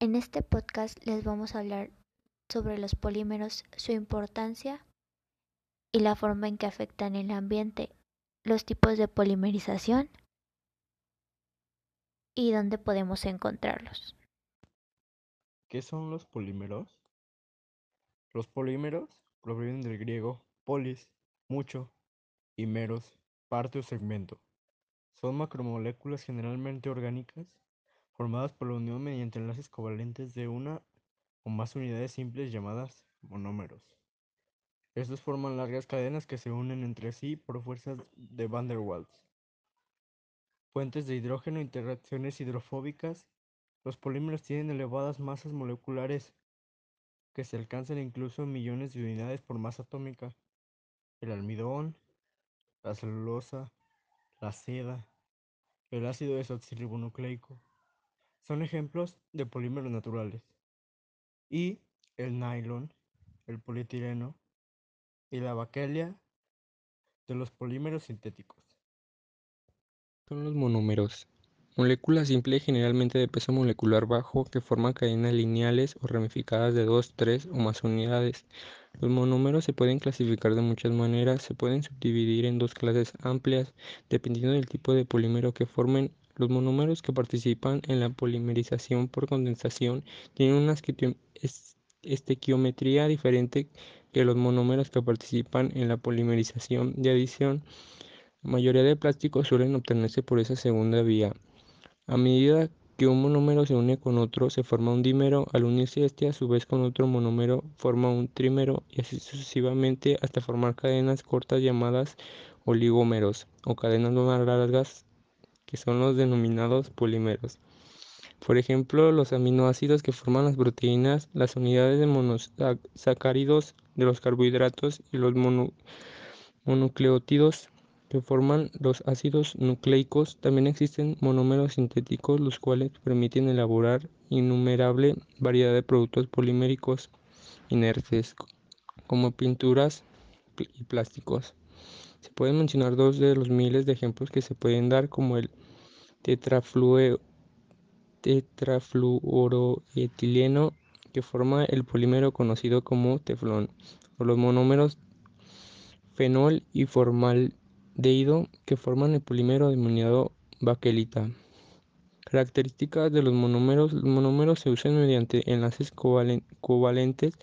En este podcast les vamos a hablar sobre los polímeros, su importancia y la forma en que afectan el ambiente, los tipos de polimerización y dónde podemos encontrarlos. ¿Qué son los polímeros? Los polímeros provienen del griego polis, mucho, y meros, parte o segmento. Son macromoléculas generalmente orgánicas formadas por la unión mediante enlaces covalentes de una o más unidades simples llamadas monómeros. Estos forman largas cadenas que se unen entre sí por fuerzas de van der Waals. Fuentes de hidrógeno, interacciones hidrofóbicas. Los polímeros tienen elevadas masas moleculares que se alcanzan incluso en millones de unidades por masa atómica. El almidón, la celulosa, la seda, el ácido desoxirribonucleico son ejemplos de polímeros naturales. Y el nylon, el polietileno y la baquelia de los polímeros sintéticos. Son los monómeros. Moléculas simples generalmente de peso molecular bajo que forman cadenas lineales o ramificadas de dos, tres o más unidades. Los monómeros se pueden clasificar de muchas maneras, se pueden subdividir en dos clases amplias dependiendo del tipo de polímero que formen. Los monómeros que participan en la polimerización por condensación tienen una estequiometría diferente que los monómeros que participan en la polimerización de adición. La mayoría de plásticos suelen obtenerse por esa segunda vía. A medida que un monómero se une con otro, se forma un dímero. Al unirse este a su vez con otro monómero, forma un trímero y así sucesivamente hasta formar cadenas cortas llamadas oligómeros o cadenas más largas que son los denominados polímeros. Por ejemplo, los aminoácidos que forman las proteínas, las unidades de monosacáridos de los carbohidratos y los mononucleótidos que forman los ácidos nucleicos. También existen monómeros sintéticos, los cuales permiten elaborar innumerable variedad de productos poliméricos inertes, como pinturas y plásticos. Se pueden mencionar dos de los miles de ejemplos que se pueden dar, como el tetrafluoroetileno, que forma el polímero conocido como teflón, o los monómeros fenol y formal de que forman el polímero denominado baquelita. Características de los monómeros. Los monómeros se usan mediante enlaces covalentes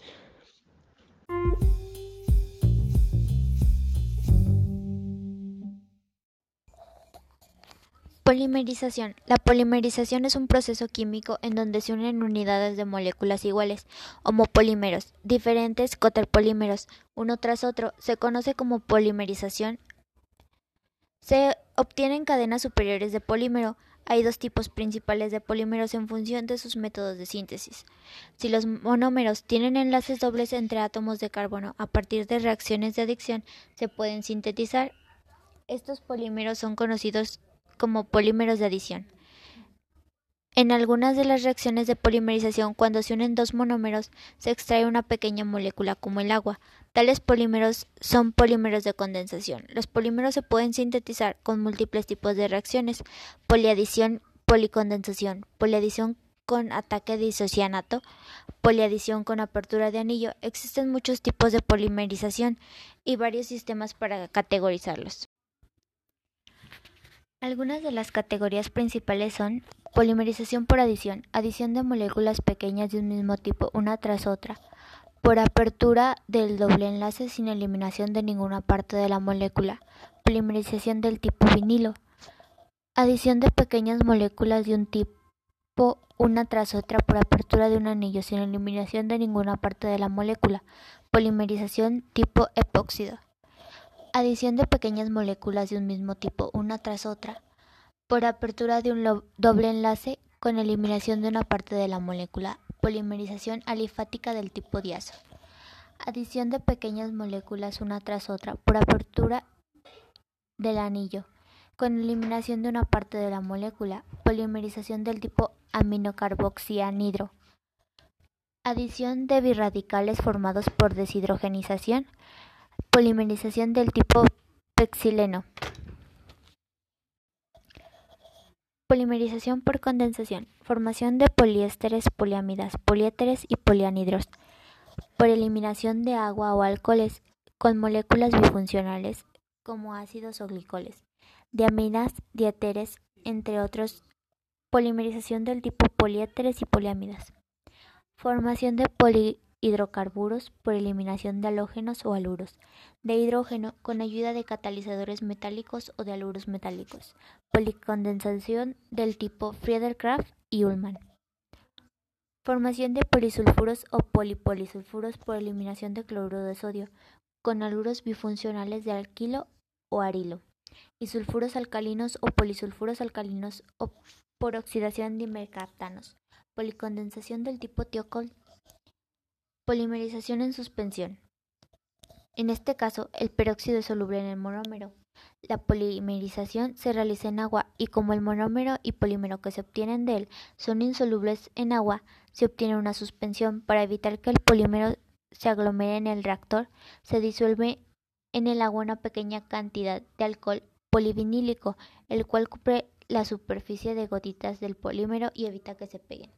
Polimerización. La polimerización es un proceso químico en donde se unen unidades de moléculas iguales, homopolímeros, diferentes coterpolímeros, uno tras otro. Se conoce como polimerización se obtienen cadenas superiores de polímero. Hay dos tipos principales de polímeros en función de sus métodos de síntesis. Si los monómeros tienen enlaces dobles entre átomos de carbono a partir de reacciones de adicción, se pueden sintetizar. Estos polímeros son conocidos como polímeros de adición. En algunas de las reacciones de polimerización, cuando se unen dos monómeros, se extrae una pequeña molécula como el agua. Tales polímeros son polímeros de condensación. Los polímeros se pueden sintetizar con múltiples tipos de reacciones: poliadición, policondensación, poliadición con ataque de isocianato, poliadición con apertura de anillo. Existen muchos tipos de polimerización y varios sistemas para categorizarlos. Algunas de las categorías principales son polimerización por adición, adición de moléculas pequeñas de un mismo tipo una tras otra, por apertura del doble enlace sin eliminación de ninguna parte de la molécula, polimerización del tipo vinilo, adición de pequeñas moléculas de un tipo una tras otra por apertura de un anillo sin eliminación de ninguna parte de la molécula, polimerización tipo epóxido. Adición de pequeñas moléculas de un mismo tipo una tras otra, por apertura de un doble enlace con eliminación de una parte de la molécula, polimerización alifática del tipo diazo. Adición de pequeñas moléculas una tras otra por apertura del anillo, con eliminación de una parte de la molécula, polimerización del tipo aminocarboxianidro. Adición de birradicales formados por deshidrogenización, polimerización del tipo pexileno. Polimerización por condensación. Formación de poliésteres, poliamidas, poliéteres y polianhidros. Por eliminación de agua o alcoholes con moléculas bifuncionales como ácidos o glicoles, diaminas, diéteres, entre otros. Polimerización del tipo poliéteres y poliamidas. Formación de polihidrocarburos por eliminación de halógenos o haluros de hidrógeno con ayuda de catalizadores metálicos o de haluros metálicos. Policondensación del tipo Friedel-Crafts y Ullmann. Formación de polisulfuros o polipolisulfuros por eliminación de cloruro de sodio con haluros bifuncionales de alquilo o arilo y sulfuros alcalinos o polisulfuros alcalinos o por oxidación de mercaptanos. Policondensación del tipo Thiokol. Polimerización en suspensión. En este caso, el peróxido es soluble en el monómero. La polimerización se realiza en agua y como el monómero y polímero que se obtienen de él son insolubles en agua, se obtiene una suspensión para evitar que el polímero se aglomere en el reactor, se disuelve en el agua una pequeña cantidad de alcohol polivinílico, el cual cubre la superficie de gotitas del polímero y evita que se peguen.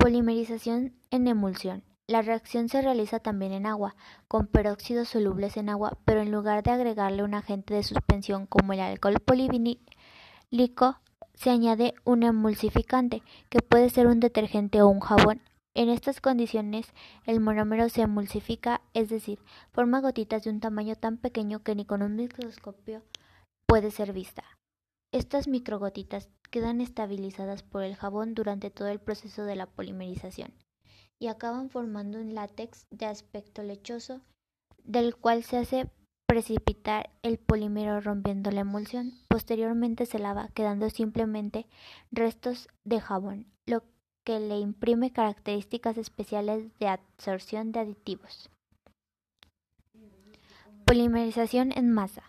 Polimerización en emulsión. La reacción se realiza también en agua, con peróxidos solubles en agua, pero en lugar de agregarle un agente de suspensión como el alcohol polivinílico, se añade un emulsificante, que puede ser un detergente o un jabón. En estas condiciones, el monómero se emulsifica, es decir, forma gotitas de un tamaño tan pequeño que ni con un microscopio puede ser vista. Estas microgotitas quedan estabilizadas por el jabón durante todo el proceso de la polimerización y acaban formando un látex de aspecto lechoso del cual se hace precipitar el polímero rompiendo la emulsión. Posteriormente se lava, quedando simplemente restos de jabón, lo que le imprime características especiales de absorción de aditivos. Polimerización en masa.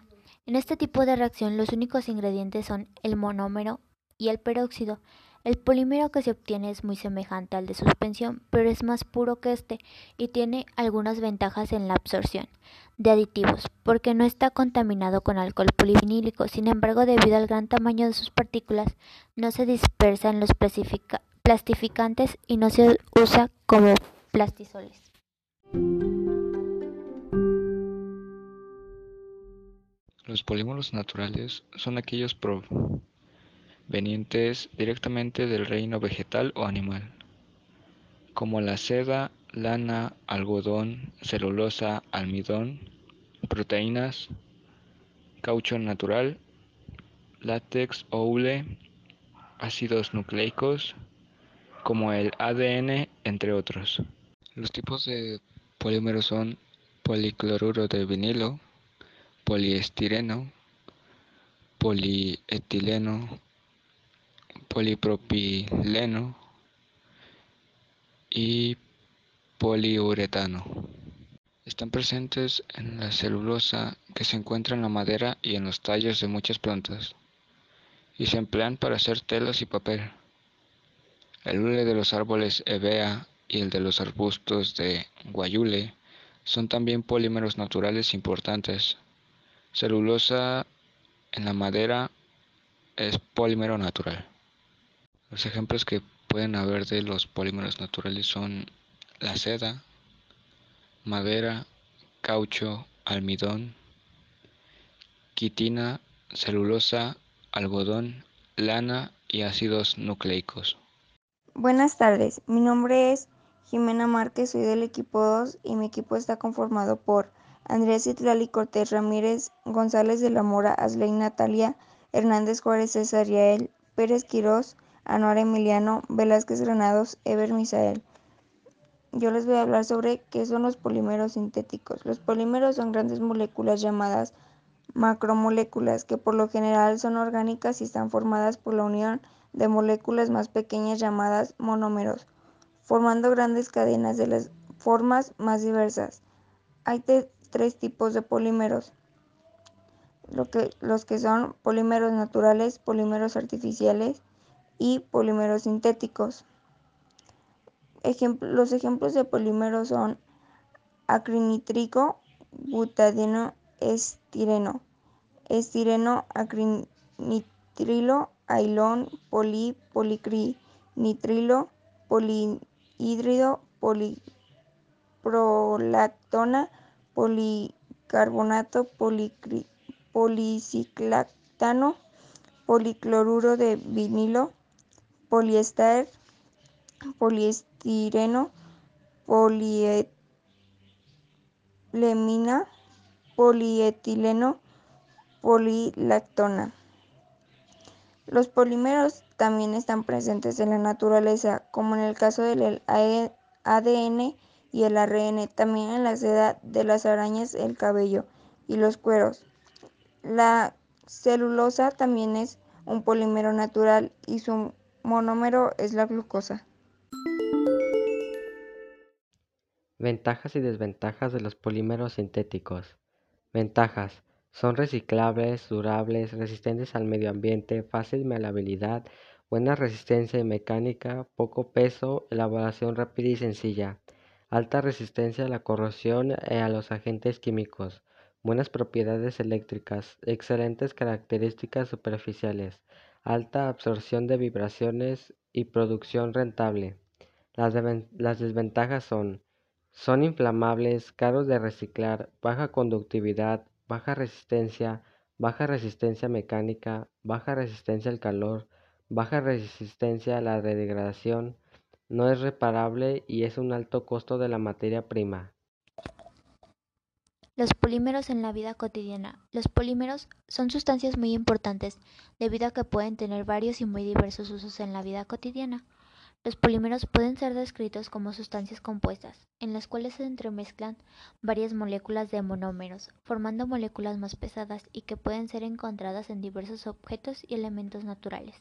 En este tipo de reacción los únicos ingredientes son el monómero y el peróxido. El polímero que se obtiene es muy semejante al de suspensión, pero es más puro que este y tiene algunas ventajas en la absorción de aditivos, porque no está contaminado con alcohol polivinílico. Sin embargo, debido al gran tamaño de sus partículas, no se dispersa en los plastificantes y no se usa como plastisoles. Los polímeros naturales son aquellos provenientes directamente del reino vegetal o animal, como la seda, lana, algodón, celulosa, almidón, proteínas, caucho natural, látex o hule, ácidos nucleicos, como el ADN, entre otros. Los tipos de polímeros son policloruro de vinilo, poliestireno, polietileno, polipropileno y poliuretano. Están presentes en la celulosa que se encuentra en la madera y en los tallos de muchas plantas y se emplean para hacer telas y papel. El hule de los árboles hevea y el de los arbustos de guayule son también polímeros naturales importantes. Celulosa en la madera es polímero natural. Los ejemplos que pueden haber de los polímeros naturales son la seda, madera, caucho, almidón, quitina, celulosa, algodón, lana y ácidos nucleicos. Buenas tardes, mi nombre es Jimena Márquez, soy del equipo 2 y mi equipo está conformado por Andrés Itlali Cortés Ramírez, González de la Mora, Asley Natalia, Hernández Juárez César Yael, Pérez Quirós, Anuar Emiliano, Velázquez Granados, Ever Misael. Yo les voy a hablar sobre qué son los polímeros sintéticos. Los polímeros son grandes moléculas llamadas macromoléculas que por lo general son orgánicas y están formadas por la unión de moléculas más pequeñas llamadas monómeros, formando grandes cadenas de las formas más diversas. Hay tres tipos de polímeros, los que son polímeros naturales, polímeros artificiales y polímeros sintéticos. los ejemplos de polímeros son acrinitrico, butadieno, estireno. estireno, acrinitrilo, ailón, poli, policrinitrilo, polihidrido, poliprolactona, policarbonato, policiclactano, policloruro de vinilo, poliéster, poliestireno, polietilemina, polietileno, polilactona. Los polímeros también están presentes en la naturaleza, como en el caso del ADN y el ARN, también en la seda de las arañas, el cabello y los cueros. La celulosa también es un polímero natural y su monómero es la glucosa. Ventajas y desventajas de los polímeros sintéticos. Ventajas. Son reciclables, durables, resistentes al medio ambiente, fácil malabilidad, buena resistencia mecánica, poco peso, elaboración rápida y sencilla, alta resistencia a la corrosión y a los agentes químicos, buenas propiedades eléctricas, excelentes características superficiales, alta absorción de vibraciones y producción rentable. Las, desventajas son son inflamables, caros de reciclar, baja conductividad, baja resistencia, baja resistencia mecánica, baja resistencia al calor, baja resistencia a la degradación, no es reparable y es un alto costo de la materia prima. Los polímeros en la vida cotidiana. Los polímeros son sustancias muy importantes debido a que pueden tener varios y muy diversos usos en la vida cotidiana. Los polímeros pueden ser descritos como sustancias compuestas, en las cuales se entremezclan varias moléculas de monómeros, formando moléculas más pesadas y que pueden ser encontradas en diversos objetos y elementos naturales.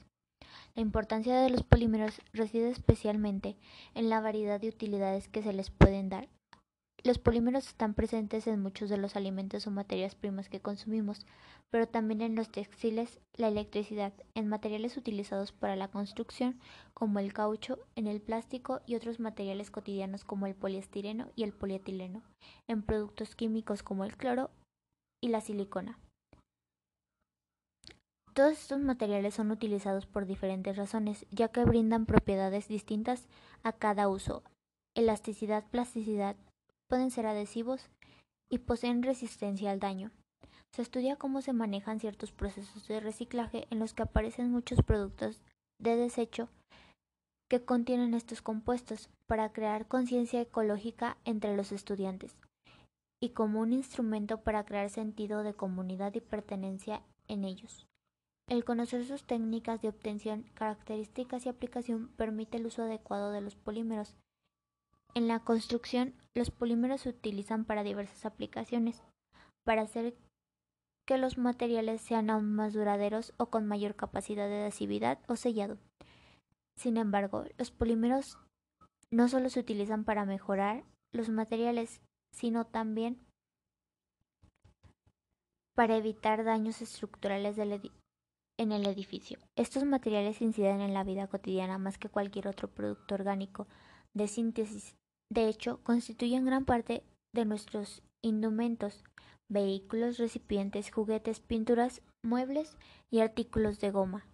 La importancia de los polímeros reside especialmente en la variedad de utilidades que se les pueden dar, los polímeros están presentes en muchos de los alimentos o materias primas que consumimos, pero también en los textiles, la electricidad, en materiales utilizados para la construcción como el caucho, en el plástico y otros materiales cotidianos como el poliestireno y el polietileno, en productos químicos como el cloro y la silicona. Todos estos materiales son utilizados por diferentes razones, ya que brindan propiedades distintas a cada uso. Elasticidad, plasticidad, pueden ser adhesivos y poseen resistencia al daño. Se estudia cómo se manejan ciertos procesos de reciclaje en los que aparecen muchos productos de desecho que contienen estos compuestos para crear conciencia ecológica entre los estudiantes y como un instrumento para crear sentido de comunidad y pertenencia en ellos. El conocer sus técnicas de obtención, características y aplicación permite el uso adecuado de los polímeros en la construcción, los polímeros se utilizan para diversas aplicaciones, para hacer que los materiales sean aún más duraderos o con mayor capacidad de adhesividad o sellado. Sin embargo, los polímeros no solo se utilizan para mejorar los materiales, sino también para evitar daños estructurales en el edificio. Estos materiales inciden en la vida cotidiana más que cualquier otro producto orgánico de síntesis de hecho, constituyen gran parte de nuestros indumentos, vehículos, recipientes, juguetes, pinturas, muebles y artículos de goma.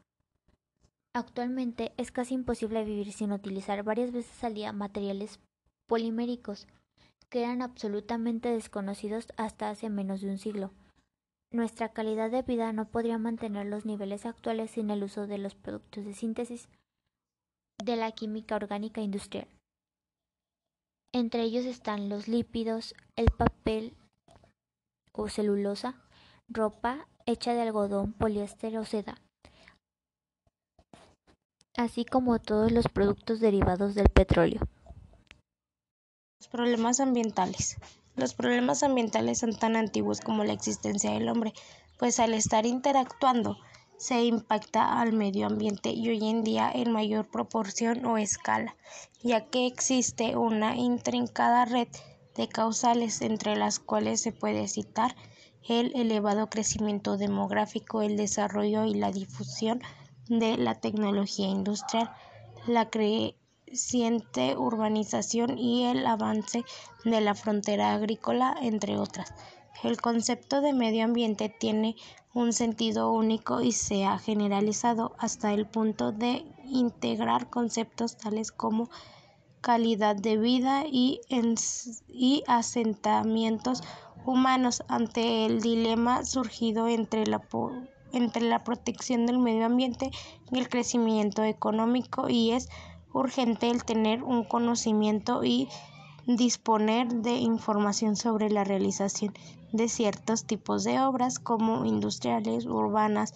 Actualmente es casi imposible vivir sin utilizar varias veces al día materiales poliméricos que eran absolutamente desconocidos hasta hace menos de un siglo. Nuestra calidad de vida no podría mantener los niveles actuales sin el uso de los productos de síntesis de la química orgánica industrial. Entre ellos están los lípidos, el papel o celulosa, ropa hecha de algodón, poliéster o seda, así como todos los productos derivados del petróleo. Los problemas ambientales. Los problemas ambientales son tan antiguos como la existencia del hombre, pues al estar interactuando se impacta al medio ambiente y hoy en día en mayor proporción o escala, ya que existe una intrincada red de causales entre las cuales se puede citar el elevado crecimiento demográfico, el desarrollo y la difusión de la tecnología industrial, la creciente urbanización y el avance de la frontera agrícola, entre otras El concepto de medio ambiente tiene un sentido único y se ha generalizado hasta el punto de integrar conceptos tales como calidad de vida y, y asentamientos humanos. Ante el dilema surgido entre la, entre la protección del medio ambiente y el crecimiento económico y es urgente el tener un conocimiento y disponer de información sobre la realización de ciertos tipos de obras como industriales, urbanas,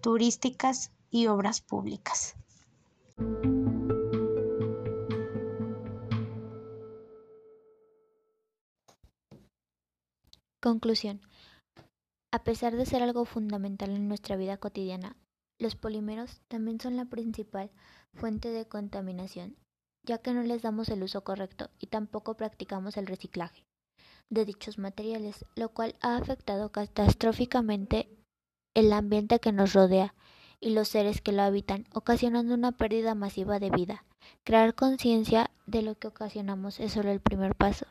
turísticas y obras públicas. Conclusión. A pesar de ser algo fundamental en nuestra vida cotidiana, los polímeros también son la principal fuente de contaminación, ya que no les damos el uso correcto y tampoco practicamos el reciclaje de dichos materiales, lo cual ha afectado catastróficamente el ambiente que nos rodea y los seres que lo habitan, ocasionando una pérdida masiva de vida. Crear conciencia de lo que ocasionamos es solo el primer paso.